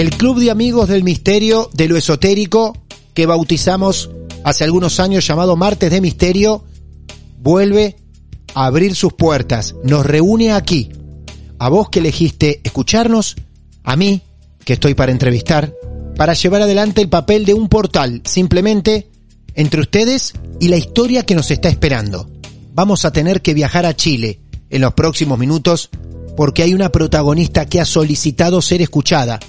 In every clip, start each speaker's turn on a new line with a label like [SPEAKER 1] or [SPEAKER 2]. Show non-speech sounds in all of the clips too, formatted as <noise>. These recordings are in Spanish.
[SPEAKER 1] El club de amigos del misterio de lo esotérico que bautizamos hace algunos años llamado Martes de Misterio, vuelve a abrir sus puertas, nos reúne aquí, a vos que elegiste escucharnos, a mí que estoy para entrevistar, para llevar adelante el papel de un portal, simplemente entre ustedes y la historia que nos está esperando. Vamos a tener que viajar a Chile en los próximos minutos porque hay una protagonista que ha solicitado ser escuchada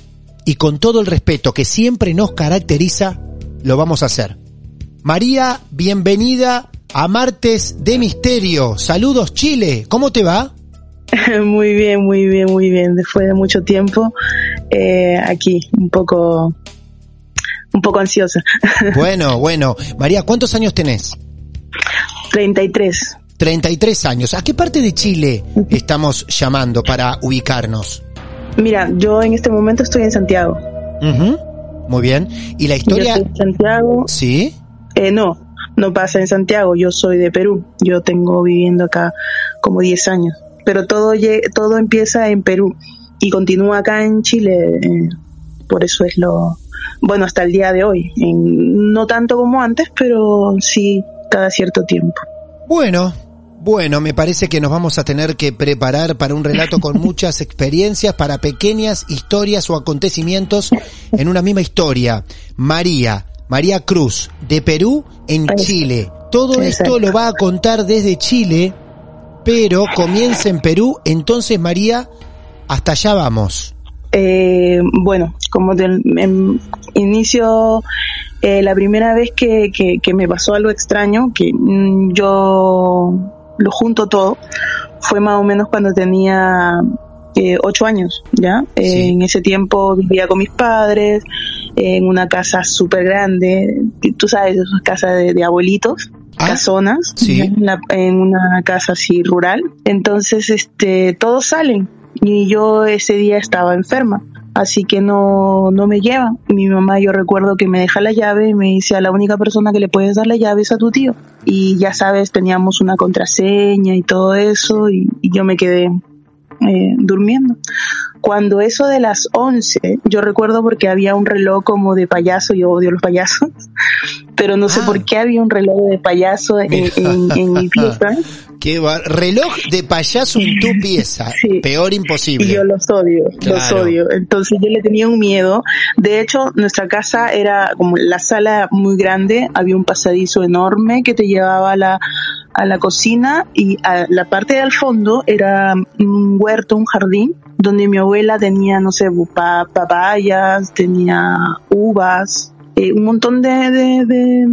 [SPEAKER 1] y con todo el respeto que siempre nos caracteriza, lo vamos a hacer. María, bienvenida a Martes de Misterio. Saludos Chile, ¿cómo te va? <laughs>
[SPEAKER 2] Muy bien, muy bien, muy bien. Después de mucho tiempo, eh, aquí, un poco, un poco ansiosa. <laughs>
[SPEAKER 1] Bueno, bueno. María, ¿cuántos años tenés?
[SPEAKER 2] 33.
[SPEAKER 1] 33 años. ¿A qué parte de Chile estamos llamando para ubicarnos?
[SPEAKER 2] Mira, yo en este momento estoy en Santiago.
[SPEAKER 1] Muy bien. ¿Y la historia?
[SPEAKER 2] Yo estoy en Santiago.
[SPEAKER 1] Sí.
[SPEAKER 2] Eh, no, no pasa en Santiago. Yo soy de Perú. Yo tengo viviendo acá como 10 años. Pero todo, todo empieza en Perú y continúa acá en Chile. Eh, por eso es lo. Bueno, hasta el día de hoy. no tanto como antes, pero sí cada cierto tiempo.
[SPEAKER 1] Bueno, bueno, me parece que nos vamos a tener que preparar para un relato con <laughs> muchas experiencias, para pequeñas historias o acontecimientos en una misma historia. María, María Cruz, de Perú en Chile. Todo esto lo va a contar desde Chile, pero comienza en Perú. Entonces, María, hasta allá vamos.
[SPEAKER 2] Eh, bueno, como del inicio, eh, la primera vez que, que, me pasó algo extraño, que mm, yo lo junto todo, fue más o menos cuando tenía eh, ocho años, ¿ya? en ese tiempo vivía con mis padres, en una casa súper grande, tú sabes, esas casas de, abuelitos, ah, casonas, en, una casa así rural. Entonces, este, todos salen y yo ese día estaba enferma así que no, no me llevan. Mi mamá yo recuerdo que me deja la llave y me dice a la única persona que le puedes dar la llave es a tu tío. Y ya sabes, teníamos una contraseña y todo eso y, yo me quedé eh, durmiendo. Cuando eso de las 11, yo recuerdo porque había un reloj como de payaso, yo odio los payasos, <laughs> pero no sé ah. por qué había un reloj de payaso en, en mi pieza. <laughs>
[SPEAKER 1] Qué reloj de payaso en tu pieza. <laughs> Peor imposible.
[SPEAKER 2] Y yo los odio, los odio. Entonces yo le tenía un miedo. De hecho, nuestra casa era como la sala muy grande, había un pasadizo enorme que te llevaba a la, a la cocina y a la parte de al fondo era un huerto, un jardín, donde mi abuela tenía, no sé, papayas, tenía uvas, eh, un montón de, de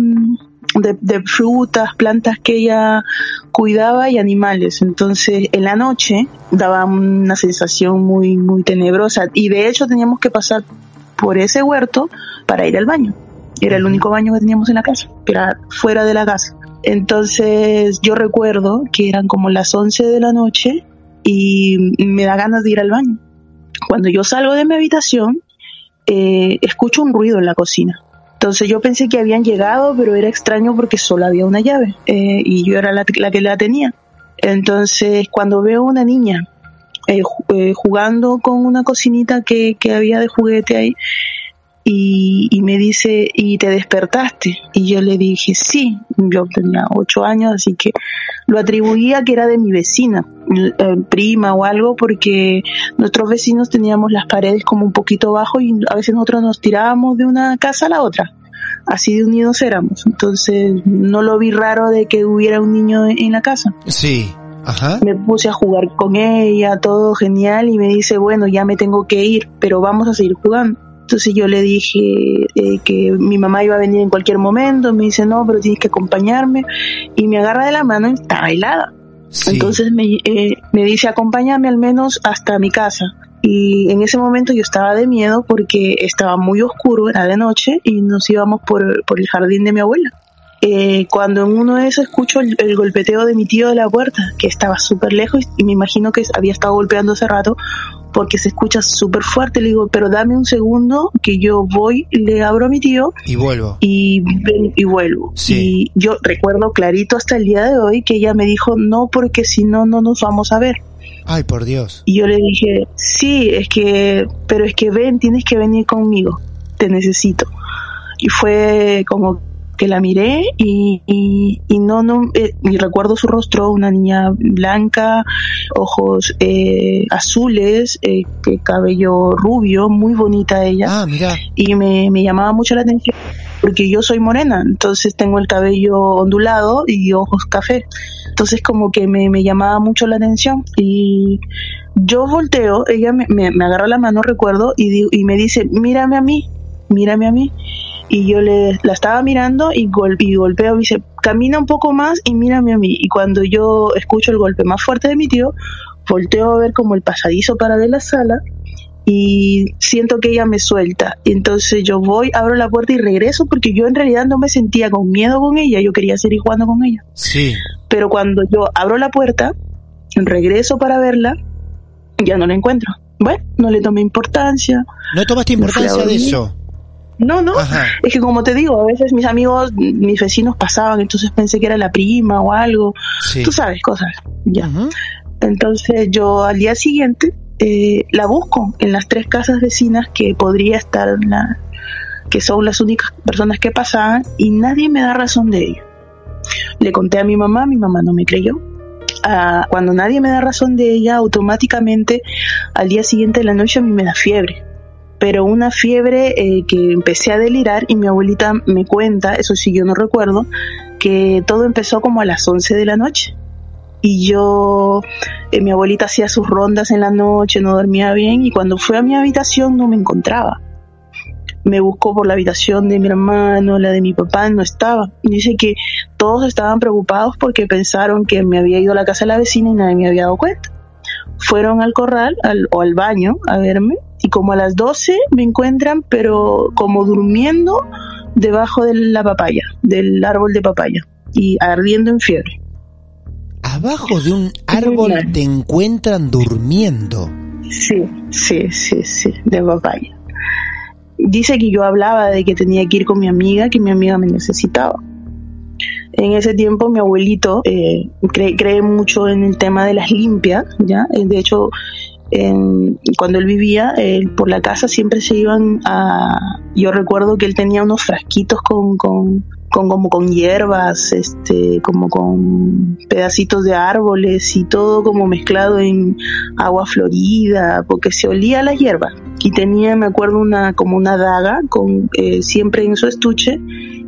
[SPEAKER 2] de, frutas, plantas que ella cuidaba y animales. Entonces, en la noche daba una sensación muy, muy tenebrosa. Y de hecho teníamos que pasar por ese huerto para ir al baño. Era el único baño que teníamos en la casa, que era fuera de la casa. Entonces, yo recuerdo que eran como las 11 de la noche y me da ganas de ir al baño. Cuando yo salgo de mi habitación, eh, escucho un ruido en la cocina Entonces yo pensé que habían llegado, pero era extraño porque solo había una llave eh, y yo era la, que la tenía. Entonces cuando veo una niña eh, jugando con una cocinita que, que había de juguete ahí, y, y, me dice, ¿y te despertaste? Y yo le dije, sí, yo tenía ocho años, así que lo atribuía que era de mi vecina, eh, prima o algo, porque nuestros vecinos teníamos las paredes como un poquito bajo y a veces nosotros nos tirábamos de una casa a la otra. Así de unidos éramos. Entonces no lo vi raro de que hubiera un niño en la casa.
[SPEAKER 1] Sí. Ajá.
[SPEAKER 2] Me puse a jugar con ella, todo genial, y me dice, bueno, ya me tengo que ir, pero vamos a seguir jugando. Entonces yo le dije eh, que mi mamá iba a venir en cualquier momento, me dice, no, pero tienes que acompañarme, y me agarra de la mano y estaba helada.
[SPEAKER 1] Sí.
[SPEAKER 2] Entonces me, eh, me dice, acompáñame al menos hasta mi casa. Y en ese momento yo estaba de miedo porque estaba muy oscuro, era de noche, y nos íbamos por, por el jardín de mi abuela. Eh, cuando en uno de esos escucho el, el, golpeteo de mi tío de la puerta, que estaba súper lejos y me imagino que había estado golpeando hace rato porque se escucha súper fuerte. Le digo, pero dame un segundo que yo voy, le abro a mi tío
[SPEAKER 1] y vuelvo.
[SPEAKER 2] Y, y vuelvo.
[SPEAKER 1] Sí.
[SPEAKER 2] Y yo recuerdo clarito hasta el día de hoy que ella me dijo, no, porque si no, no nos vamos a ver.
[SPEAKER 1] Ay, por Dios.
[SPEAKER 2] Y yo le dije, sí, es que, pero es que ven, tienes que venir conmigo, te necesito. Y fue como que la miré y, y, y no, no, eh, y recuerdo su rostro, una niña blanca, ojos eh, azules, eh, cabello rubio, muy bonita ella.
[SPEAKER 1] Ah, mira.
[SPEAKER 2] Y me, me llamaba mucho la atención porque yo soy morena, entonces tengo el cabello ondulado y ojos café. Entonces como que me, me llamaba mucho la atención y yo volteo, ella me, me, me agarra la mano, recuerdo, y, y me dice, mírame a mí, mírame a mí y yo le la estaba mirando y, gol, y golpeo, me dice, camina un poco más y mírame a mí. Y cuando yo escucho el golpe más fuerte de mi tío, volteo a ver como el pasadizo para ver la sala y siento que ella me suelta. Y entonces yo voy, abro la puerta y regreso porque yo en realidad no me sentía con miedo con ella, yo quería seguir jugando con ella.
[SPEAKER 1] Sí.
[SPEAKER 2] Pero cuando yo abro la puerta, regreso para verla, ya no la encuentro. Bueno, no le tomé importancia.
[SPEAKER 1] ¿No tomaste importancia de eso?
[SPEAKER 2] No, no, Ajá. es que como te digo, a veces mis amigos, mis vecinos pasaban, entonces pensé que era la prima o algo, sí. tú sabes, cosas, ya. Entonces yo al día siguiente eh, la busco en las tres casas vecinas que podría estar, la, que son las únicas personas que pasaban y nadie me da razón de ello. Le conté a mi mamá, mi mamá no me creyó. Uh, cuando nadie me da razón de ella, automáticamente al día siguiente de la noche a mí me da fiebre pero una fiebre eh, que empecé a delirar y mi abuelita me cuenta, eso sí yo no recuerdo, que todo empezó como a las 11 de la noche. Y yo, eh, mi abuelita hacía sus rondas en la noche, no dormía bien y cuando fue a mi habitación no me encontraba. Me buscó por la habitación de mi hermano, la de mi papá, no estaba. Dice que todos estaban preocupados porque pensaron que me había ido a la casa de la vecina y nadie me había dado cuenta. Fueron al corral al, o al baño a verme y como a las 12 me encuentran, pero como durmiendo debajo de la papaya, del árbol de papaya, y ardiendo en fiebre.
[SPEAKER 1] Abajo de un árbol te encuentran durmiendo.
[SPEAKER 2] Sí, sí, sí, sí, de papaya. Dice que yo hablaba de que tenía que ir con mi amiga, que mi amiga me necesitaba. En ese tiempo mi abuelito eh, cree, cree mucho en el tema de las limpias, ¿ya? De hecho, cuando él vivía él, por la casa siempre se iban a yo recuerdo que él tenía unos frasquitos con, con, con como con hierbas este como con pedacitos de árboles y todo como mezclado en agua florida porque se olía la hierba. Y tenía me acuerdo una como una daga con eh, siempre en su estuche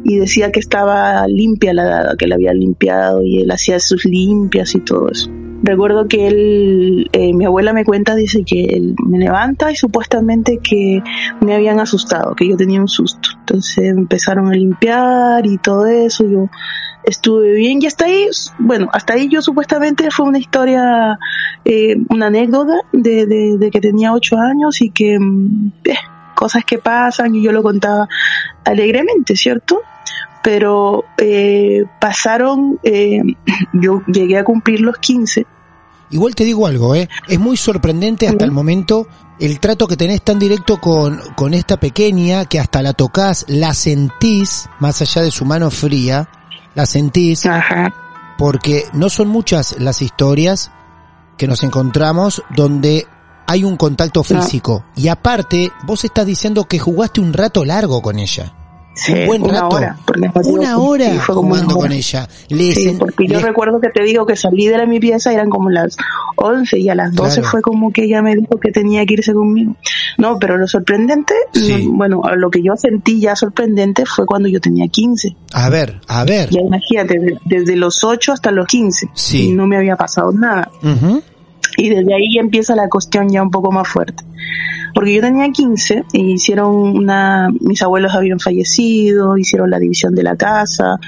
[SPEAKER 2] y decía que estaba limpia la daga que la había limpiado y él hacía sus limpias y todo eso Recuerdo que él, eh, mi abuela me cuenta, dice que él me levanta y supuestamente que me habían asustado, que yo tenía un susto. Entonces empezaron a limpiar y todo eso, yo estuve bien y hasta ahí, bueno, hasta ahí yo supuestamente fue una historia, eh, una anécdota de, de, de, que tenía ocho años y que eh, cosas que pasan y yo lo contaba alegremente, ¿cierto? Pero eh, pasaron, eh, <clears throat> yo llegué a cumplir los 15
[SPEAKER 1] Igual te digo algo, ¿eh? Es muy sorprendente hasta el momento el trato que tenés tan directo con, con esta pequeña que hasta la tocas, la sentís, más allá de su mano fría, la sentís,
[SPEAKER 2] Ajá.
[SPEAKER 1] porque no son muchas las historias que nos encontramos donde hay un contacto
[SPEAKER 2] No.
[SPEAKER 1] físico. Y aparte, vos estás diciendo que jugaste un rato largo con ella.
[SPEAKER 2] Sí,
[SPEAKER 1] un buen
[SPEAKER 2] una
[SPEAKER 1] rato.
[SPEAKER 2] hora. porque
[SPEAKER 1] Una
[SPEAKER 2] sí,
[SPEAKER 1] hora
[SPEAKER 2] fue como una
[SPEAKER 1] jugando
[SPEAKER 2] hora.
[SPEAKER 1] con ella. Le
[SPEAKER 2] Sí, porque yo recuerdo que te digo que salí de la, mi pieza, eran como las 11 y a las 12
[SPEAKER 1] Claro.
[SPEAKER 2] fue como que ella me dijo que tenía que irse conmigo. No, pero lo sorprendente,
[SPEAKER 1] Sí.
[SPEAKER 2] mm, bueno, lo que yo sentí ya sorprendente fue cuando yo tenía 15.
[SPEAKER 1] A ver, a ver.
[SPEAKER 2] Ya imagínate, de- desde los 8 hasta los 15.
[SPEAKER 1] Sí.
[SPEAKER 2] Y no me había pasado nada.
[SPEAKER 1] Ujú.
[SPEAKER 2] Y desde ahí empieza la cuestión ya un poco más fuerte. Porque yo tenía 15 e hicieron una, mis abuelos habían fallecido, hicieron la división de la casa,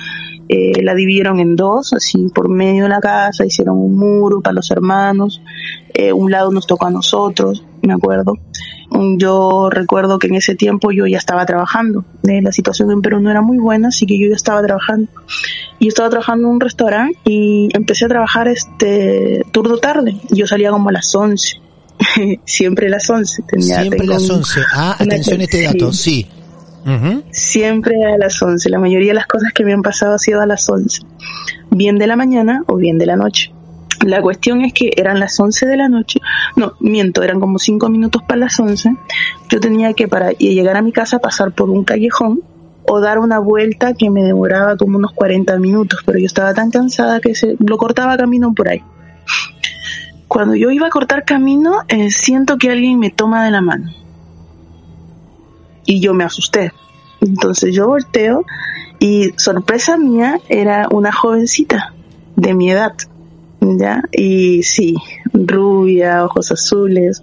[SPEAKER 2] eh, la dividieron en dos, así por medio de la casa, hicieron un muro para los hermanos, eh, un lado nos tocó a nosotros, me acuerdo. Yo recuerdo que en ese tiempo yo ya estaba trabajando, eh, la situación en Perú no era muy buena, así que yo ya estaba trabajando. Y yo estaba trabajando en un restaurante y empecé a trabajar este turno tarde. Yo salía como a las 11. <laughs> Siempre a las 11. Tenía,
[SPEAKER 1] Siempre
[SPEAKER 2] tengo
[SPEAKER 1] las
[SPEAKER 2] un-
[SPEAKER 1] 11. Ah, atención a este dato, sí.
[SPEAKER 2] Siempre a las 11. La mayoría de las cosas que me han pasado ha sido a las 11. Bien de la mañana o bien de la noche. La cuestión es que eran las 11 de la noche. No, miento, eran como 5 minutos para las 11. Yo tenía que para llegar a mi casa pasar por un callejón o dar una vuelta que me demoraba como unos 40 minutos, pero yo estaba tan cansada que se lo cortaba camino por ahí. Cuando yo iba a cortar camino, eh, siento que alguien me toma de la mano. Y yo me asusté. Entonces yo volteo y sorpresa mía era una jovencita de mi edad. ¿Ya? Y sí, rubia, ojos azules,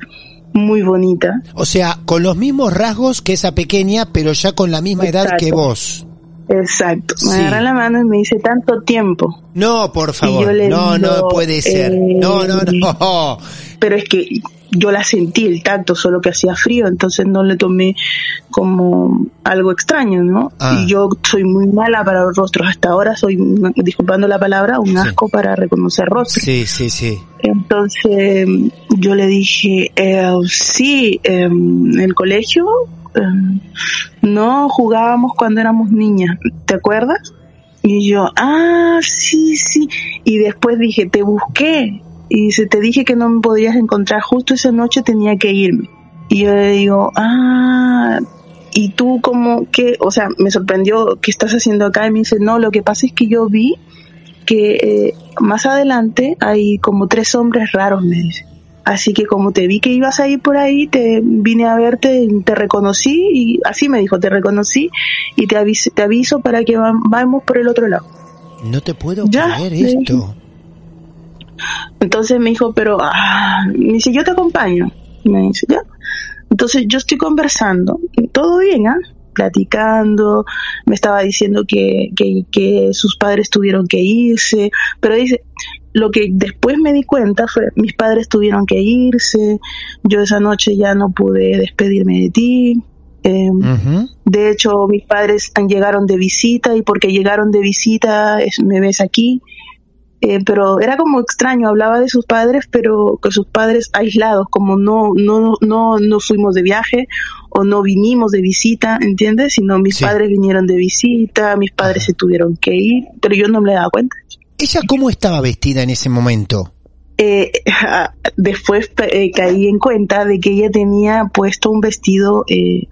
[SPEAKER 2] muy bonita.
[SPEAKER 1] O sea, con los mismos rasgos que esa pequeña, pero ya con la misma edad que vos.
[SPEAKER 2] Exacto. Me
[SPEAKER 1] Sí.
[SPEAKER 2] agarra la mano y me dice tanto tiempo.
[SPEAKER 1] No, por favor. No, no puede ser.
[SPEAKER 2] eh,
[SPEAKER 1] No, no, no. <laughs>
[SPEAKER 2] pero es que yo la sentí el tacto, solo que hacía frío, entonces no le tomé como algo extraño, ¿no?
[SPEAKER 1] Ah.
[SPEAKER 2] Y yo soy muy mala para los rostros, hasta ahora soy, disculpando la palabra, un
[SPEAKER 1] Sí.
[SPEAKER 2] asco para reconocer rostros.
[SPEAKER 1] Sí, sí, sí.
[SPEAKER 2] Entonces yo le dije, eh, sí, eh, en el colegio no jugábamos cuando éramos niñas, ¿te acuerdas? Y yo, ah, sí, sí. Y después dije, te busqué. Y dice, te dije que no me podías encontrar. Justo esa noche tenía que irme. Y yo le digo, ah, y tú como que, o sea, me sorprendió, ¿qué estás haciendo acá? Y me dice, no, lo que pasa es que yo vi que eh, más adelante hay como tres hombres raros, me dice. Así que como te vi que ibas a ir por ahí, te vine a verte, te reconocí y así me dijo, te reconocí y te aviso, te aviso para que va- vamos por el otro lado.
[SPEAKER 1] No te puedo
[SPEAKER 2] Ya,
[SPEAKER 1] creer esto.
[SPEAKER 2] Entonces me dijo, pero, ah, me dice, yo te acompaño. Me dice, ya. Entonces yo estoy conversando, todo bien, ¿ah? Platicando, me estaba diciendo que, que, que sus padres tuvieron que irse, pero dice, lo que después me di cuenta fue, mis padres tuvieron que irse, yo esa noche ya no pude despedirme de ti. eh,
[SPEAKER 1] Ujú.
[SPEAKER 2] de hecho, mis padres llegaron de visita y porque llegaron de visita es- me ves aquí. Eh, pero era como extraño, hablaba de sus padres, pero que sus padres aislados, como no, no, no, no fuimos de viaje o no vinimos de visita, ¿entiendes? Sino mis
[SPEAKER 1] Sí.
[SPEAKER 2] padres vinieron de visita, mis padres se tuvieron que ir, pero yo no me daba cuenta.
[SPEAKER 1] ¿Ella cómo estaba vestida en ese momento?
[SPEAKER 2] Eh, <laughs> después eh, caí en cuenta de que ella tenía puesto un vestido, eh,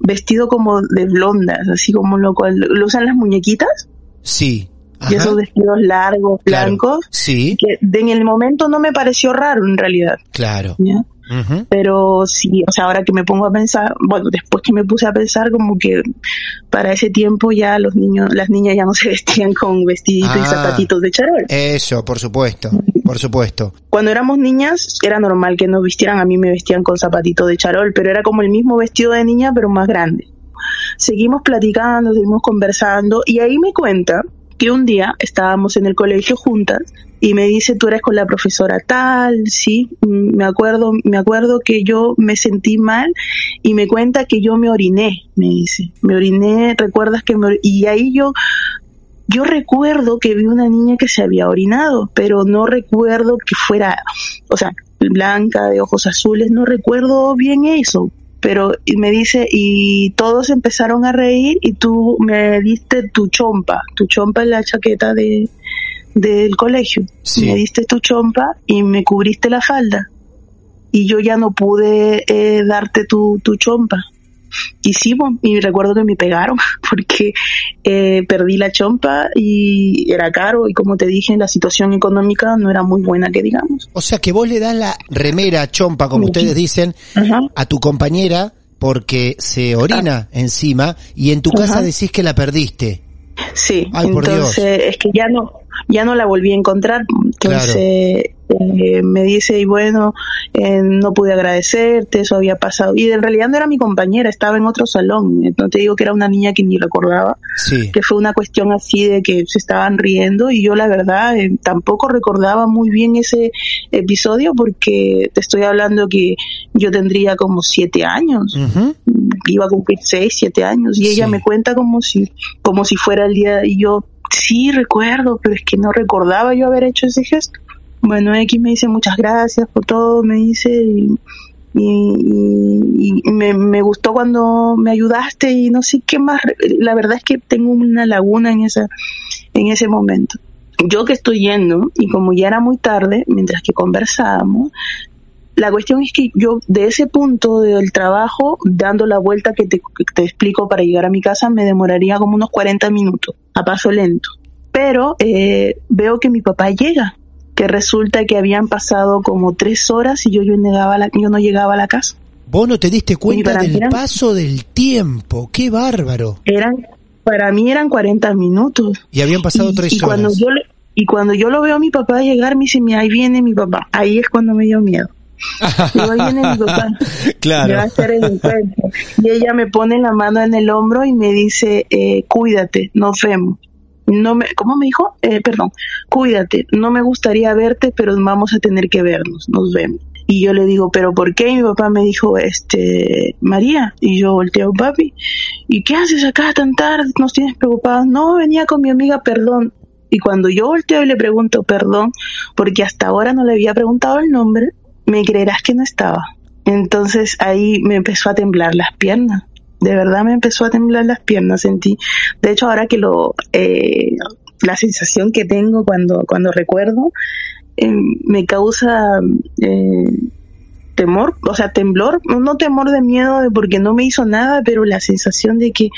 [SPEAKER 2] vestido como de blondas, así como lo cual lo usan las muñequitas,
[SPEAKER 1] Sí.
[SPEAKER 2] y
[SPEAKER 1] Ajá.
[SPEAKER 2] esos vestidos largos,
[SPEAKER 1] Claro.
[SPEAKER 2] blancos,
[SPEAKER 1] Sí,
[SPEAKER 2] que en el momento no me pareció raro en realidad,
[SPEAKER 1] claro.
[SPEAKER 2] ¿ya? Pero sí, o sea, ahora que me pongo a pensar, bueno, después que me puse a pensar como que para ese tiempo ya los niños, las niñas ya no se <laughs> vestían con vestiditos y
[SPEAKER 1] Ah.
[SPEAKER 2] zapatitos de charol.
[SPEAKER 1] Eso, por supuesto, por supuesto.
[SPEAKER 2] Cuando éramos niñas era normal que nos vistieran, a mí me vestían con zapatitos de charol, pero era como el mismo vestido de niña pero más grande. Seguimos platicando, seguimos conversando y ahí me cuenta que un día estábamos en el colegio juntas y me dice, tú eres con la profesora tal, sí, me acuerdo, me acuerdo que yo me sentí mal y me cuenta que yo me oriné, me dice, me oriné, recuerdas que me or- y ahí yo yo recuerdo que vi una niña que se había orinado, pero no recuerdo que fuera, o sea, blanca, de ojos azules, no recuerdo bien eso. Pero y me dice, y todos empezaron a reír y tú me diste tu chompa, tu chompa en la chaqueta de, del colegio.
[SPEAKER 1] Sí.
[SPEAKER 2] Me diste tu chompa y me cubriste la falda. Y yo ya no pude eh, darte tu, tu chompa. Y sí, bo, y recuerdo que me pegaron <laughs> porque eh, perdí la chompa y era caro y como te dije, la situación económica no era muy buena que digamos.
[SPEAKER 1] O sea que vos le das la remera chompa, como ustedes dicen,
[SPEAKER 2] Ajá.
[SPEAKER 1] a tu compañera porque se orina encima y en tu casa
[SPEAKER 2] Ajá.
[SPEAKER 1] decís que la perdiste.
[SPEAKER 2] Sí,
[SPEAKER 1] Ay, por
[SPEAKER 2] entonces es que ya no ya no la volví a encontrar. Entonces eh, me dice, y bueno, eh, no pude agradecerte, eso había pasado. Y en realidad no era mi compañera, estaba en otro salón. No te digo que era una niña que ni recordaba,
[SPEAKER 1] Sí.
[SPEAKER 2] que fue una cuestión así de que se estaban riendo y yo la verdad eh, tampoco recordaba muy bien ese episodio porque te estoy hablando que yo tendría como siete años iba a cumplir seis, siete años y ella
[SPEAKER 1] Sí.
[SPEAKER 2] me cuenta como si, como si fuera el día y yo sí recuerdo, pero es que no recordaba yo haber hecho ese gesto. Bueno, X me dice muchas gracias por todo, me dice y, y- me gustó cuando me ayudaste y no sé qué más. La verdad es que tengo una laguna en esa, en ese momento. Yo que estoy yendo y como ya era muy tarde, mientras que conversábamos, la cuestión es que yo de ese punto del trabajo, dando la vuelta que te, que te explico para llegar a mi casa, me demoraría como unos 40 minutos, a paso lento. Pero eh, veo que mi papá llega, que resulta que habían pasado como tres horas y yo, yo, llegaba a la, yo no llegaba a la casa.
[SPEAKER 1] Vos no te diste cuenta del
[SPEAKER 2] eran-
[SPEAKER 1] paso del tiempo. Qué bárbaro.
[SPEAKER 2] Eran, para mí eran 40 minutos.
[SPEAKER 1] Y habían pasado
[SPEAKER 2] y,
[SPEAKER 1] tres
[SPEAKER 2] y cuando
[SPEAKER 1] horas.
[SPEAKER 2] yo le- y cuando yo lo veo a mi papá llegar, me dice, "Mira, ahí viene mi papá. Ahí es cuando me dio miedo. <laughs>
[SPEAKER 1] Claro.
[SPEAKER 2] Va a hacer el encuentro. Y ella me pone la mano en el hombro y me dice, eh, cuídate, nos vemos. No me, ¿Cómo me dijo? Eh, perdón, cuídate, no me gustaría verte, pero vamos a tener que vernos, nos vemos. Y yo le digo, ¿pero por qué? Y mi papá me dijo, este, María. Y yo volteo, papi, ¿y qué haces acá tan tarde? ¿Nos tienes preocupados? No, venía con mi amiga, perdón. Y cuando yo volteo y le pregunto perdón, porque hasta ahora no le había preguntado el nombre, me creerás que no estaba. Entonces ahí me empezó a temblar las piernas. De verdad me empezó a temblar las piernas, sentí. De hecho, ahora que lo, eh, la sensación que tengo cuando, cuando recuerdo, eh, me causa eh, temor, o sea, temblor, no, temor de miedo de porque no me hizo nada, pero la sensación de que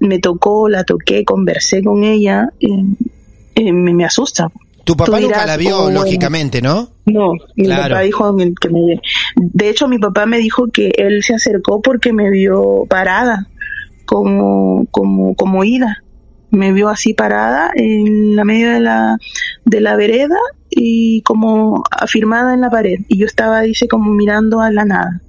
[SPEAKER 2] me tocó, la toqué, conversé con ella, eh, me, me asusta.
[SPEAKER 1] Tu papá nunca la vio,
[SPEAKER 2] oh,
[SPEAKER 1] lógicamente, ¿no?
[SPEAKER 2] No, mi
[SPEAKER 1] Claro.
[SPEAKER 2] papá dijo que me... De hecho, mi papá me dijo que él se acercó porque me vio parada, como, como, como ida. Me vio así parada en la medio de la, de la vereda y como afirmada en la pared. Y yo estaba, dice, como mirando a la nada.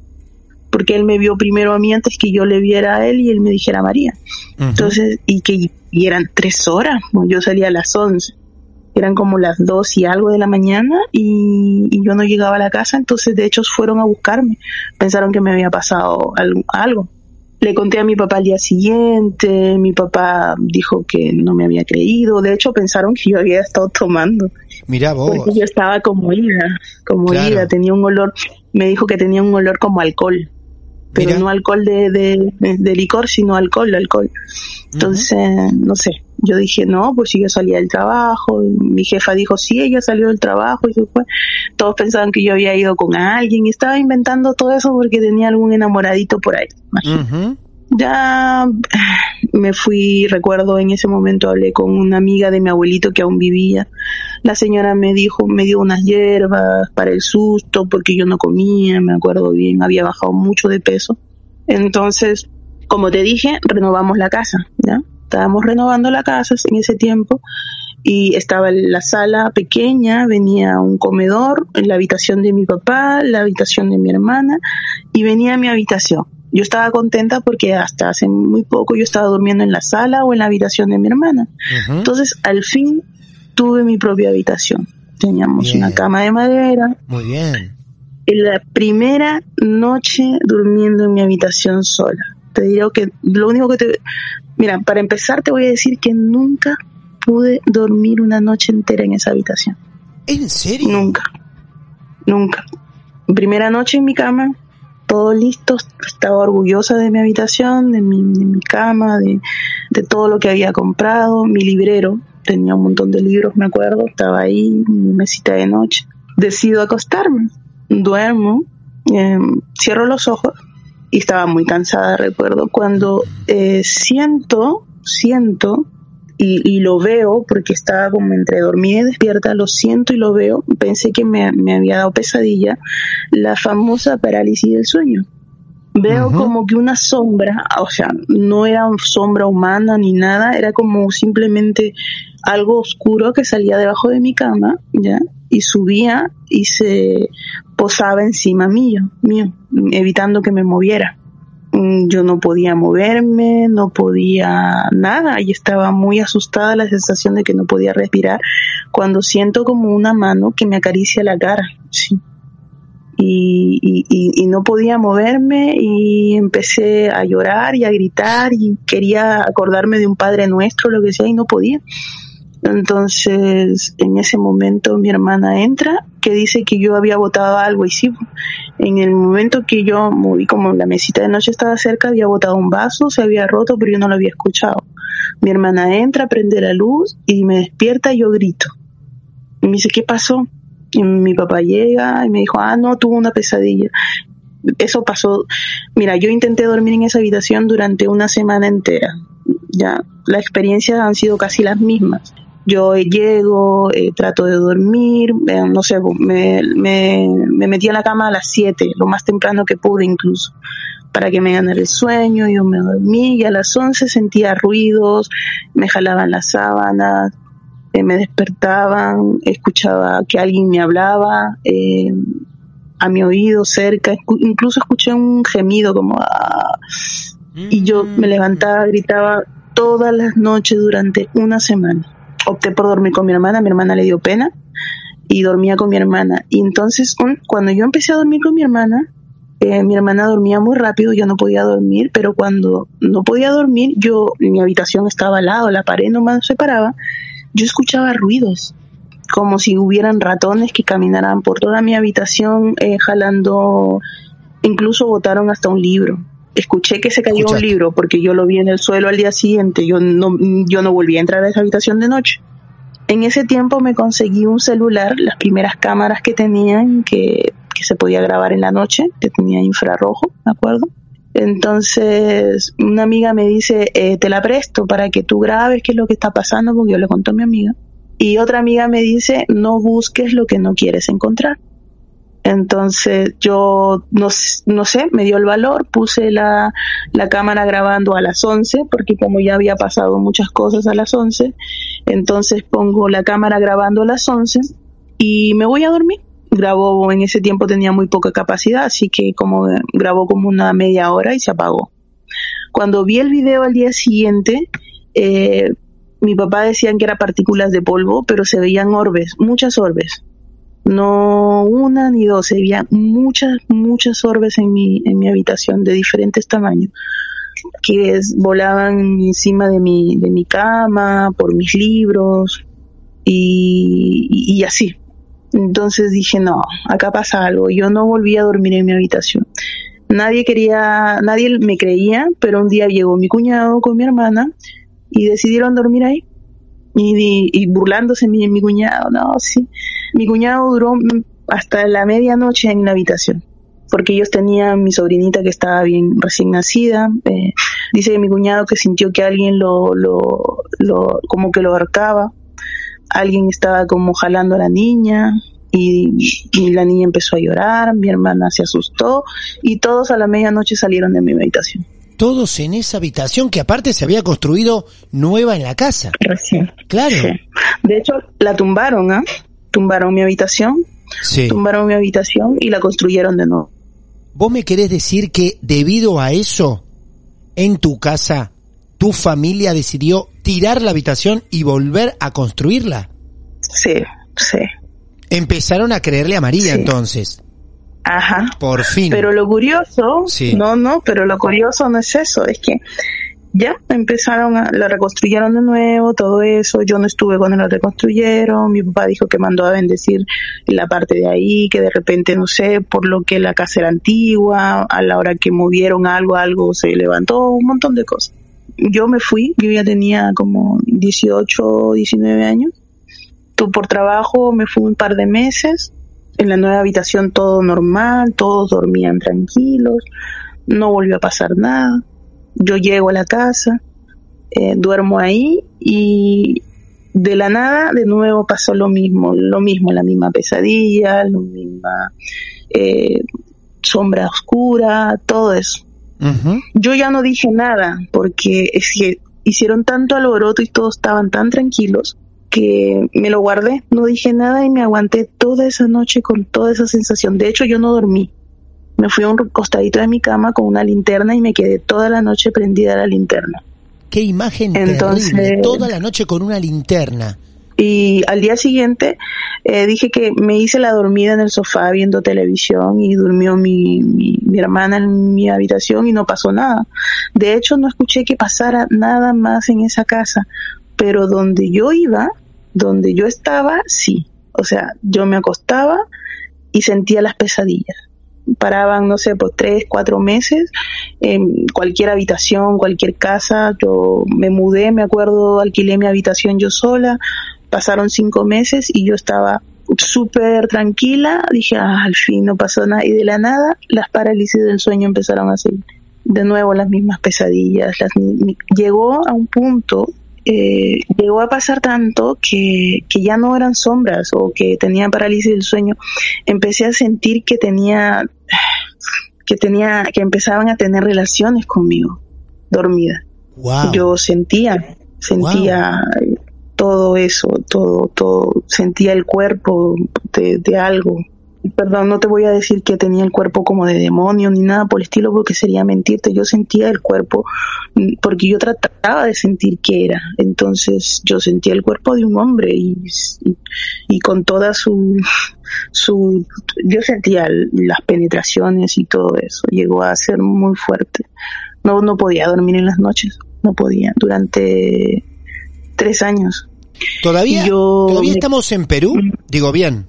[SPEAKER 2] Porque él me vio primero a mí antes que yo le viera a él y él me dijera María. Entonces, y que y eran tres horas, yo salía a las once, eran como las dos y algo de la mañana y, y yo no llegaba a la casa, entonces de hecho fueron a buscarme, pensaron que me había pasado algo. Le conté a mi papá al día siguiente, mi papá dijo que no me había creído, de hecho pensaron que yo había estado tomando,
[SPEAKER 1] Mirá vos.
[SPEAKER 2] porque yo estaba como ida, como
[SPEAKER 1] Claro.
[SPEAKER 2] ida, tenía un olor, me dijo que tenía un olor como alcohol, pero
[SPEAKER 1] Mira.
[SPEAKER 2] no alcohol de, de, de- de licor, sino alcohol, alcohol. Entonces, no sé, yo dije, no, pues si yo salía del trabajo, mi jefa dijo, sí, ella salió del trabajo y se fue. Todos pensaban que yo había ido con alguien y estaba inventando todo eso porque tenía algún enamoradito por ahí. Ya <sighs> me fui, recuerdo en ese momento hablé con una amiga de mi abuelito que aún vivía. La señora me dijo, me dio unas hierbas para el susto porque yo no comía, me acuerdo bien, había bajado mucho de peso. Entonces, como te dije, renovamos la casa, ¿ya? Estábamos renovando la casa en ese tiempo y estaba la sala pequeña, venía un comedor, en la habitación de mi papá, la habitación de mi hermana y venía mi habitación. Yo estaba contenta porque hasta hace muy poco yo estaba durmiendo en la sala o en la habitación de mi hermana. Entonces, al fin tuve mi propia habitación. Teníamos
[SPEAKER 1] Bien.
[SPEAKER 2] una cama de madera.
[SPEAKER 1] Muy bien.
[SPEAKER 2] En la primera noche durmiendo en mi habitación sola. Te digo que lo único que te Mira, para empezar te voy a decir que nunca pude dormir una noche entera en esa habitación.
[SPEAKER 1] ¿En serio?
[SPEAKER 2] Nunca. Nunca. Primera noche en mi cama, todo listo, estaba orgullosa de mi habitación, de mi, de mi cama, de, de todo lo que había comprado, mi librero, tenía un montón de libros, me acuerdo, estaba ahí, mi mesita de noche. Decido acostarme, duermo, eh, cierro los ojos y estaba muy cansada, recuerdo, cuando eh, siento, siento y, y, lo veo porque estaba como entre dormida y despierta, lo siento y lo veo, pensé que me, me había dado pesadilla, la famosa parálisis del sueño. Veo uh -huh. como que una sombra, o sea, no era una sombra humana ni nada, era como simplemente algo oscuro que salía debajo de mi cama, ¿ya? Y subía y se posaba encima mío, mío, evitando que me moviera yo no podía moverme, no podía nada y estaba muy asustada la sensación de que no podía respirar cuando siento como una mano que me acaricia la cara, sí. Y, y, y, no podía moverme y empecé a llorar y a gritar y quería acordarme de un Padre Nuestro, lo que sea, y no podía. Entonces, en ese momento mi hermana entra, que dice que yo había botado algo y sí, en el momento que yo moví como la mesita de noche estaba cerca, había botado un vaso, se había roto, pero yo no lo había escuchado. Mi hermana entra, prende la luz y me despierta y yo grito. Y me dice, ¿qué pasó? Y mi papá llega y me dijo, ah, no, tuvo una pesadilla. Eso pasó. Mira, yo intenté dormir en esa habitación durante una semana entera. Ya, las experiencias han sido casi las mismas yo llego, eh, trato de dormir, eh, no sé, me, me, me, metí en la cama a las 7, lo más temprano que pude incluso, para que me ganara el sueño, yo me dormí y a las 11 sentía ruidos, me jalaban las sábanas, eh, me despertaban, escuchaba que alguien me hablaba a mi oído cerca, incluso escuché un gemido como... Ah, y yo me levantaba, gritaba todas las noches durante una semana opté por dormir con mi hermana, mi hermana le dio pena y dormía con mi hermana. Y entonces cuando yo empecé a dormir con mi hermana, eh, mi hermana dormía muy rápido, yo no podía dormir, pero cuando no podía dormir, yo, mi habitación estaba al lado, la pared nomás se paraba, yo escuchaba ruidos, como si hubieran ratones que caminaran por toda mi habitación eh, jalando, incluso botaron hasta un libro. Escuché que se cayó un libro porque yo lo vi en el suelo al día siguiente, yo no, yo no volví a entrar a esa habitación de noche. En ese tiempo me conseguí un celular, las primeras cámaras que tenían, que, que se podía grabar en la noche, que tenía infrarrojo, ¿me acuerdo? Entonces, una amiga me dice, eh, te la presto para que tú grabes qué es lo que está pasando, porque yo le conté a mi amiga. Y otra amiga me dice, no busques lo que no quieres encontrar. Entonces yo no, no sé, me dio el valor, puse la, la cámara grabando a las 11, porque como ya había pasado muchas cosas a las 11, entonces pongo la cámara grabando a las 11 y me voy a dormir. Grabó, en ese tiempo tenía muy poca capacidad, así que como grabó como una media hora y se apagó. Cuando vi el video al día siguiente, eh, mi papá decían que eran partículas de polvo, pero se veían orbes, muchas orbes no una ni dos, había muchas, muchas orbes en mi, en mi habitación de diferentes tamaños que volaban encima de mi, de mi cama, por mis libros y, y, y así. Entonces dije, no, acá pasa algo. Yo no volví a dormir en mi habitación. Nadie quería, nadie me creía, pero un día llegó mi cuñado con mi hermana y decidieron dormir ahí. Y, y, burlándose mi, mi cuñado, no, sí. Mi cuñado duró hasta la medianoche en la habitación, porque ellos tenían mi sobrinita que estaba bien recién nacida. Eh, dice que mi cuñado que sintió que alguien lo, lo, lo, como que lo ahorcaba. Alguien estaba como jalando a la niña y, y la niña empezó a llorar, mi hermana se asustó y todos a la medianoche salieron de mi habitación
[SPEAKER 1] todos en esa habitación que aparte se había construido nueva en la casa.
[SPEAKER 2] Recién.
[SPEAKER 1] Claro.
[SPEAKER 2] Sí. De hecho, la tumbaron, ¿ah? ¿eh? Tumbaron mi habitación.
[SPEAKER 1] Sí.
[SPEAKER 2] Tumbaron mi habitación y la construyeron de nuevo.
[SPEAKER 1] ¿Vos me querés decir que debido a eso, en tu casa, tu familia decidió tirar la habitación y volver a construirla?
[SPEAKER 2] Sí, sí.
[SPEAKER 1] Empezaron a creerle a María sí. entonces.
[SPEAKER 2] Ajá.
[SPEAKER 1] Por fin.
[SPEAKER 2] Pero lo curioso,
[SPEAKER 1] sí.
[SPEAKER 2] no, no, pero lo curioso no es eso, es que ya empezaron a, la reconstruyeron de nuevo, todo eso, yo no estuve cuando la reconstruyeron, mi papá dijo que mandó a bendecir la parte de ahí, que de repente, no sé, por lo que la casa era antigua, a la hora que movieron algo, algo se levantó, un montón de cosas. Yo me fui, yo ya tenía como 18, 19 años, tú por trabajo me fui un par de meses, en la nueva habitación todo normal, todos dormían tranquilos, no volvió a pasar nada yo llego a la casa, eh, duermo ahí y de la nada de nuevo pasó lo mismo, lo mismo, la misma pesadilla, la misma eh, sombra oscura, todo eso. Yo ya no dije nada porque es que hicieron tanto alboroto y todos estaban tan tranquilos que me lo guardé, no dije nada y me aguanté toda esa noche con toda esa sensación. De hecho, yo no dormí me fui a un costadito de mi cama con una linterna y me quedé toda la noche prendida a la linterna.
[SPEAKER 1] Qué imagen Entonces, terrible, toda la noche con una linterna.
[SPEAKER 2] Y al día siguiente eh, dije que me hice la dormida en el sofá viendo televisión y durmió mi, mi, mi, hermana en mi habitación y no pasó nada. De hecho, no escuché que pasara nada más en esa casa, pero donde yo iba, donde yo estaba, sí. O sea, yo me acostaba y sentía las pesadillas paraban, no sé, por tres, cuatro meses, en cualquier habitación, cualquier casa. Yo me mudé, me acuerdo, alquilé mi habitación yo sola, pasaron cinco meses y yo estaba súper tranquila, dije, ah, al fin no pasó nada, y de la nada las parálisis del sueño empezaron a seguir. De nuevo las mismas pesadillas, las, llegó a un punto eh, llegó a pasar tanto que, que, ya no eran sombras o que tenía parálisis del sueño. Empecé a sentir que tenía, que tenía, que empezaban a tener relaciones conmigo, dormida. Yo sentía, sentía todo eso, todo, todo, sentía el cuerpo de, de algo perdón, no te voy a decir que tenía el cuerpo como de demonio ni nada por el estilo porque sería mentirte. Yo sentía el cuerpo mm, porque yo trataba de sentir que era. Entonces yo sentía el cuerpo de un hombre y, y, con toda su, <laughs> su, yo sentía las penetraciones y todo eso. Llegó a ser muy fuerte. No, no podía dormir en las noches. No podía. Durante tres años.
[SPEAKER 1] ¿Todavía, ¿todavía estamos en Perú? Mm. Digo bien.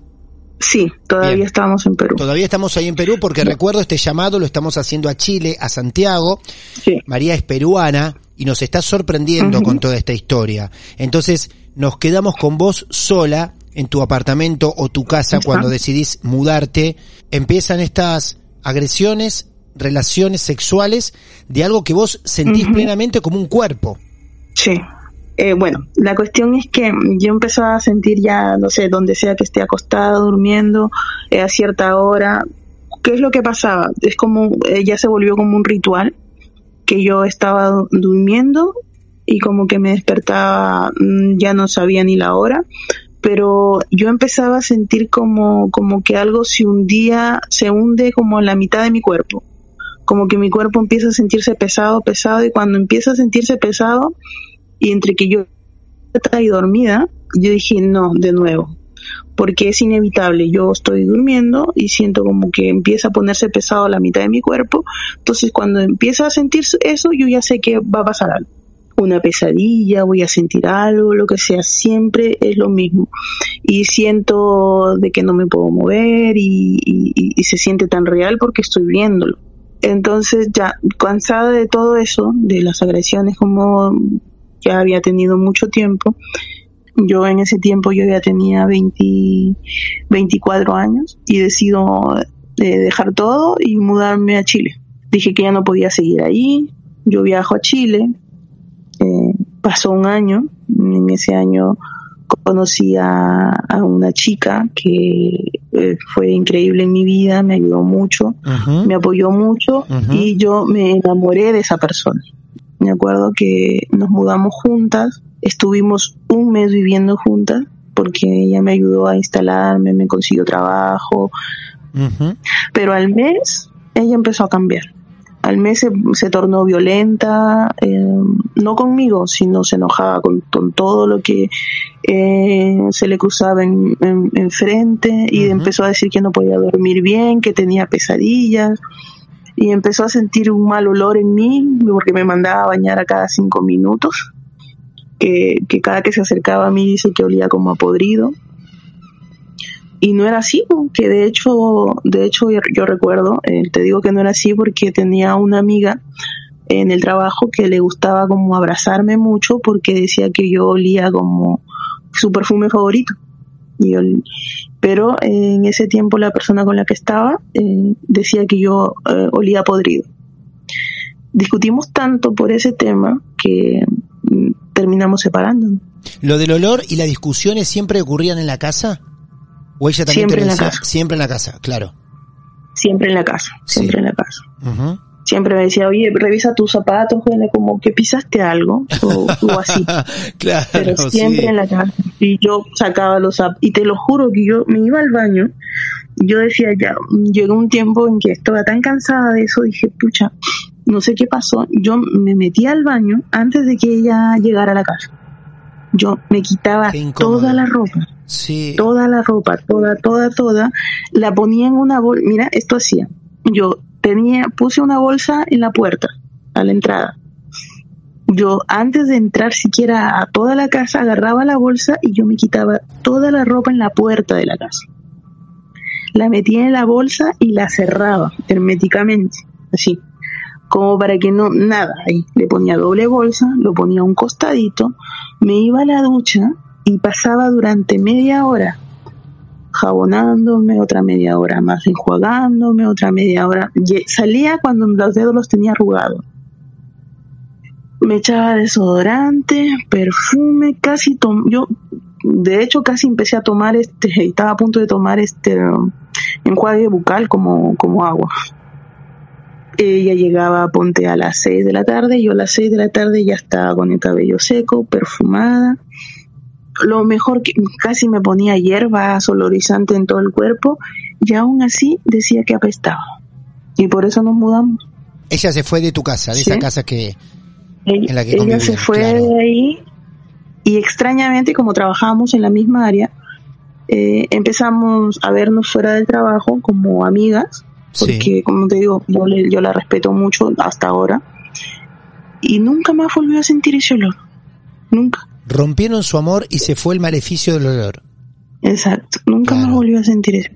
[SPEAKER 2] Sí, todavía estamos en Perú.
[SPEAKER 1] Todavía estamos ahí en Perú porque recuerdo este llamado, lo estamos haciendo a Chile, a Santiago. María es peruana y nos está sorprendiendo con toda esta historia. Entonces, nos quedamos con vos sola en tu apartamento o tu casa cuando decidís mudarte. Empiezan estas agresiones, relaciones sexuales de algo que vos sentís plenamente como un cuerpo.
[SPEAKER 2] Sí. Eh, bueno, la cuestión es que yo empezaba a sentir ya, no sé, donde sea que esté acostada, durmiendo, eh, a cierta hora. ¿Qué es lo que pasaba? Es como, eh, ya se volvió como un ritual, que yo estaba durmiendo y como que me despertaba, mm, ya no sabía ni la hora, pero yo empezaba a sentir como, como que algo se hundía, se hunde como en la mitad de mi cuerpo. Como que mi cuerpo empieza a sentirse pesado, pesado, y cuando empieza a sentirse pesado, y entre que yo estaba dormida, yo dije, no, de nuevo, porque es inevitable. Yo estoy durmiendo y siento como que empieza a ponerse pesado la mitad de mi cuerpo. Entonces, cuando empieza a sentir eso, yo ya sé que va a pasar algo. Una pesadilla, voy a sentir algo, lo que sea, siempre es lo mismo. Y siento de que no me puedo mover y, y se siente tan real porque estoy viéndolo. Entonces, ya cansada de todo eso, de las agresiones como ya había tenido mucho tiempo. Yo en ese tiempo yo ya tenía 20, 24 años y decido eh, dejar todo y mudarme a Chile. Dije que ya no podía seguir ahí. Yo viajo a Chile. Eh, pasó un año. En ese año conocí a, una chica que eh, fue increíble en mi vida, me ayudó mucho, me apoyó mucho y yo me enamoré de esa persona. Me acuerdo que nos mudamos juntas, estuvimos un mes viviendo juntas porque ella me ayudó a instalarme, me consiguió trabajo. Pero al mes ella empezó a cambiar. Al mes se, tornó violenta, eh, no conmigo, sino se enojaba con, todo lo que eh, se le cruzaba en, frente y empezó a decir que no podía dormir bien, que tenía pesadillas y empezó a sentir un mal olor en mí porque me mandaba a bañar a cada cinco minutos, que, cada que se acercaba a mí dice que olía como a podrido. Y no era así, que de hecho, de hecho yo, recuerdo, eh, te digo que no era así porque tenía una amiga en el trabajo que le gustaba como abrazarme mucho porque decía que yo olía como su perfume favorito. Y pero eh, en ese tiempo la persona con la que estaba eh, decía que yo eh, olía podrido. Discutimos tanto por ese tema que mm, terminamos separándonos.
[SPEAKER 1] ¿Lo del olor y las discusiones siempre ocurrían en la casa? ¿O ella también
[SPEAKER 2] Siempre en la casa.
[SPEAKER 1] Siempre en la casa, claro.
[SPEAKER 2] Siempre en la casa, siempre
[SPEAKER 1] Sí.
[SPEAKER 2] en la casa. Siempre me decía, oye, revisa tus zapatos, huele como que pisaste algo, o, <laughs> o así.
[SPEAKER 1] claro,
[SPEAKER 2] pero siempre
[SPEAKER 1] sí.
[SPEAKER 2] en la casa. Y yo sacaba los zap y te lo juro que yo me iba al baño. Yo decía ya, llegó un tiempo en que estaba tan cansada de eso, dije, pucha, no sé qué pasó. Yo me metí al baño antes de que ella llegara a la casa. Yo me quitaba toda la ropa,
[SPEAKER 1] Sí.
[SPEAKER 2] toda la ropa, toda, toda, toda, la ponía en una bolsa. Mira, esto hacía. Yo tenía, puse una bolsa en la puerta, a la entrada. Yo, antes de entrar siquiera a toda la casa, agarraba la bolsa y yo me quitaba toda la ropa en la puerta de la casa. La metía en la bolsa y la cerraba herméticamente, así, como para que no, nada, ahí. Le ponía doble bolsa, lo ponía a un costadito, me iba a la ducha y pasaba durante media hora jabonándome, otra media hora más enjuagándome, otra media hora. Salía cuando los dedos los tenía arrugados. Me echaba desodorante, perfume, casi tom yo de hecho casi empecé a tomar este, <laughs> estaba a punto de tomar este enjuague bucal como, como agua. Ella llegaba, ponte a las 6 de la tarde, yo a las 6 de la tarde ya estaba con el cabello seco, perfumada, lo mejor que casi me ponía hierba solorizante en todo el cuerpo y aún así decía que apestaba. Y por eso nos mudamos.
[SPEAKER 1] Ella se fue de tu casa, de
[SPEAKER 2] Sí.
[SPEAKER 1] esa casa que...
[SPEAKER 2] Ella,
[SPEAKER 1] En la que
[SPEAKER 2] ella se fue
[SPEAKER 1] claro.
[SPEAKER 2] de ahí y extrañamente como trabajábamos en la misma área, eh, empezamos a vernos fuera del trabajo como amigas, porque
[SPEAKER 1] Sí.
[SPEAKER 2] como te digo, yo, le- yo la respeto mucho hasta ahora y nunca más volvió a sentir ese olor. Nunca.
[SPEAKER 1] Rompieron su amor y se fue el maleficio del olor.
[SPEAKER 2] Exacto, nunca
[SPEAKER 1] Claro.
[SPEAKER 2] más volvió a sentir eso.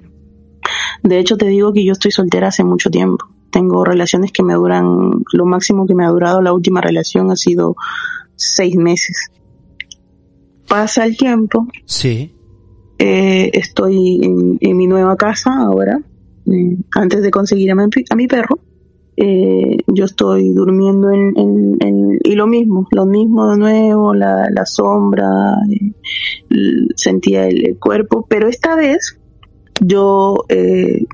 [SPEAKER 2] De hecho, te digo que yo estoy soltera hace mucho tiempo. Tengo relaciones que me duran, lo máximo que me ha durado la última relación ha sido seis meses. Pasa el tiempo,
[SPEAKER 1] Sí.
[SPEAKER 2] eh, estoy en, en mi nueva casa ahora, eh, antes de conseguir a mi, a mi perro. Eh, yo estoy durmiendo en, en- en- y lo mismo, lo mismo de nuevo, la, la sombra, eh, sentía el, cuerpo, pero esta vez yo, eh,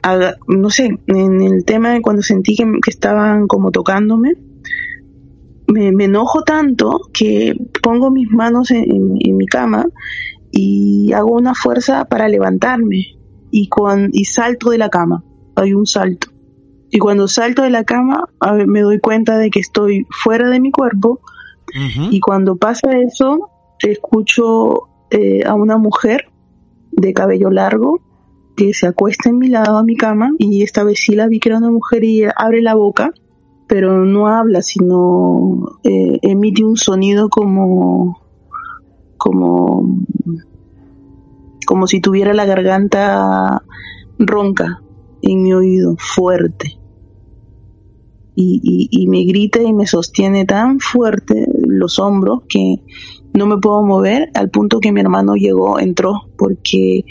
[SPEAKER 2] no sé, en el tema de cuando sentí que, estaban como tocándome, me, me enojo tanto que pongo mis manos en, en- mi cama y hago una fuerza para levantarme y, cuan- y salto de la cama. Hay un salto. Y cuando salto de la cama a ver, me doy cuenta de que estoy fuera de mi cuerpo. Y cuando pasa eso escucho eh, a una mujer de cabello largo que se acuesta en mi lado a mi cama y esta vez sí la vi que era una mujer y abre la boca pero no habla sino eh, emite un sonido como como como si tuviera la garganta ronca en mi oído fuerte y, y, y me grita y me sostiene tan fuerte los hombros que no me puedo mover al punto que mi hermano llegó, entró porque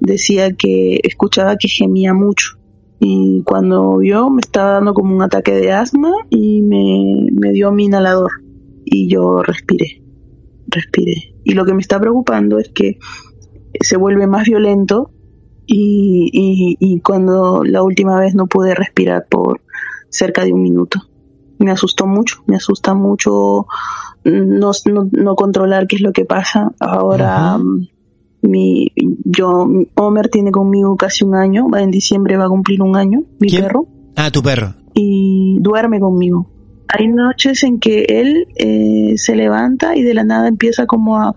[SPEAKER 2] decía que escuchaba que gemía mucho y cuando vio me estaba dando como un ataque de asma y me, dio mi inhalador y yo respiré, respiré. Y lo que me está preocupando es que se vuelve más violento y, y cuando la última vez no pude respirar por cerca de un minuto. Me asustó mucho, me asusta mucho no, no, no controlar qué es lo que pasa. Ahora mm, mi, yo, Homer tiene conmigo casi un año, va en diciembre va a cumplir un año, mi
[SPEAKER 1] ¿Quién?
[SPEAKER 2] perro,
[SPEAKER 1] Ah, tu perro.
[SPEAKER 2] y duerme conmigo. Hay noches en que él eh, se levanta y de la nada empieza como a...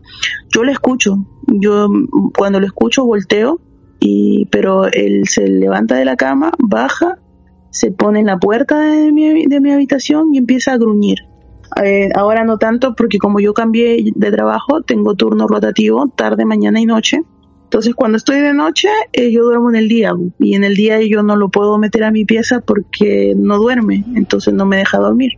[SPEAKER 2] Yo lo escucho, yo mm, cuando lo escucho volteo, y, pero él se levanta de la cama, baja, se pone en la puerta de mi, de mi habitación y empieza a gruñir. Eh, ahora no tanto porque como yo cambié de trabajo, tengo turno rotativo, tarde, mañana y noche. Entonces cuando estoy de noche, eh, yo duermo en el día y en el día yo no lo puedo meter a mi pieza porque no duerme, entonces no me deja dormir.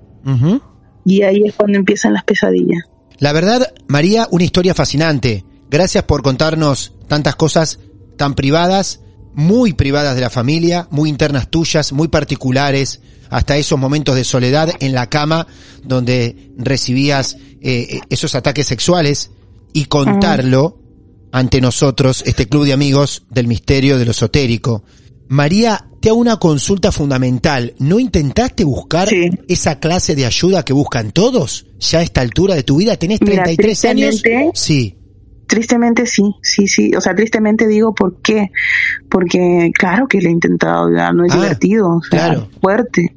[SPEAKER 2] Y ahí es cuando empiezan las pesadillas.
[SPEAKER 1] La verdad, María, una historia fascinante. Gracias por contarnos tantas cosas tan privadas, muy privadas de la familia, muy internas tuyas, muy particulares, hasta esos momentos de soledad en la cama donde recibías eh, esos ataques sexuales y contarlo ante nosotros, este club de amigos del misterio de lo esotérico. María, te hago una consulta fundamental. ¿No intentaste buscar
[SPEAKER 2] Sí.
[SPEAKER 1] esa clase de ayuda que buscan todos? Ya a esta altura de tu vida, tenés
[SPEAKER 2] Mira,
[SPEAKER 1] 33 años.
[SPEAKER 2] tristemente-
[SPEAKER 1] Sí.
[SPEAKER 2] Tristemente sí, sí, sí. O sea, tristemente digo por qué. Porque claro que lo he intentado, ya no es
[SPEAKER 1] Ah,
[SPEAKER 2] divertido, o sea,
[SPEAKER 1] claro.
[SPEAKER 2] fuerte.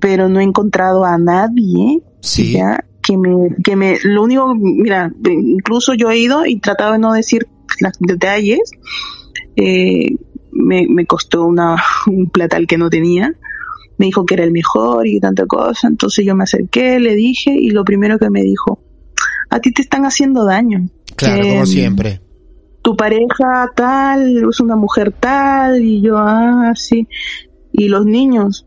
[SPEAKER 2] Pero no he encontrado a nadie
[SPEAKER 1] Sí.
[SPEAKER 2] ya que me, que me, lo único, mira, incluso yo he ido y tratado de no decir los detalles. Eh, me, me costó una, <laughs> un platal que no tenía. Me dijo que era el mejor y tanta cosa. Entonces yo me acerqué, le dije y lo primero que me dijo, a ti te están haciendo daño.
[SPEAKER 1] Claro, como siempre.
[SPEAKER 2] Tu pareja tal, es una mujer tal, y yo, ah, sí. Y los niños,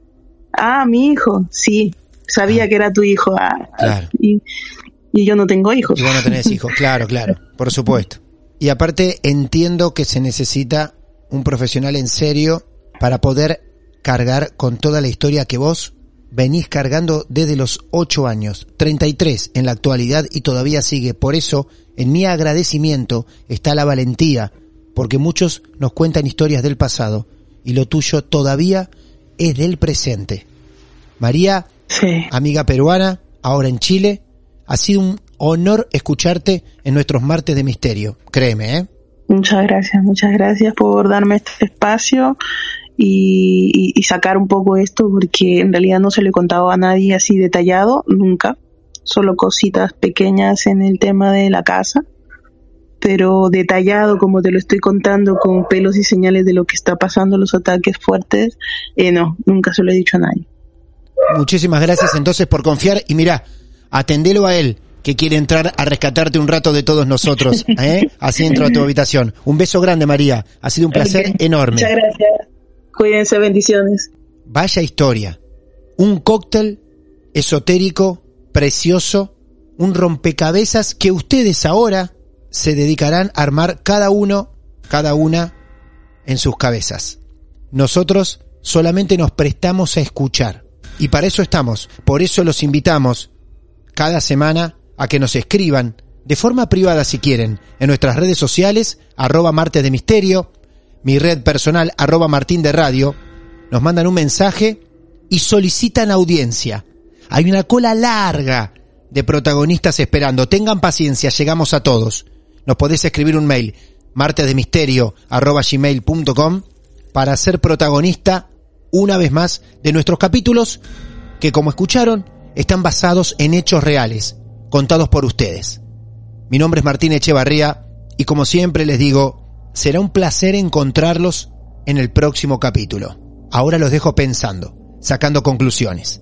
[SPEAKER 2] ah, mi hijo, sí, sabía
[SPEAKER 1] Ah.
[SPEAKER 2] que era tu hijo, ah,
[SPEAKER 1] Claro.
[SPEAKER 2] y, y yo no tengo hijos.
[SPEAKER 1] Y vos no tenés hijos, <laughs> claro, claro, por supuesto. Y aparte entiendo que se necesita un profesional en serio para poder cargar con toda la historia que vos venís cargando desde los 8 años, 33 en la actualidad y todavía sigue. Por eso, en mi agradecimiento está la valentía, porque muchos nos cuentan historias del pasado y lo tuyo todavía es del presente. María,
[SPEAKER 2] Sí.
[SPEAKER 1] amiga peruana, ahora en Chile. Ha sido un honor escucharte en nuestros martes de misterio. Créeme, ¿eh?
[SPEAKER 2] Muchas gracias, muchas gracias por darme este espacio y, y- y sacar un poco esto porque en realidad no se lo he contado a nadie así detallado, nunca. Solo cositas pequeñas en el tema de la casa, pero detallado como te lo estoy contando con pelos y señales de lo que está pasando, los ataques fuertes, eh, no, nunca se lo he dicho a nadie.
[SPEAKER 1] Muchísimas gracias entonces por confiar y mira, atendelo a él que quiere entrar a rescatarte un rato de todos nosotros, <laughs> ¿eh? Así entro a tu habitación. Un beso grande, María. Ha sido un placer enorme.
[SPEAKER 2] Muchas gracias. Cuídense, bendiciones.
[SPEAKER 1] Vaya historia. Un cóctel esotérico, precioso, un rompecabezas que ustedes ahora se dedicarán a armar cada uno, cada una en sus cabezas. Nosotros solamente nos prestamos a escuchar. Y para eso estamos. Por eso los invitamos cada semana a que nos escriban de forma privada si quieren en nuestras redes sociales arroba martes de misterio mi red personal arroba martín de radio nos mandan un mensaje y solicitan audiencia hay una cola larga de protagonistas esperando tengan paciencia llegamos a todos nos podés escribir un mail martesdemisterio arroba gmail.com para ser protagonista una vez más de nuestros capítulos que como escucharon están basados en hechos reales, contados por ustedes. Mi nombre es Martín Echevarría y como siempre les digo, será un placer encontrarlos en el próximo capítulo. Ahora los dejo pensando, sacando conclusiones.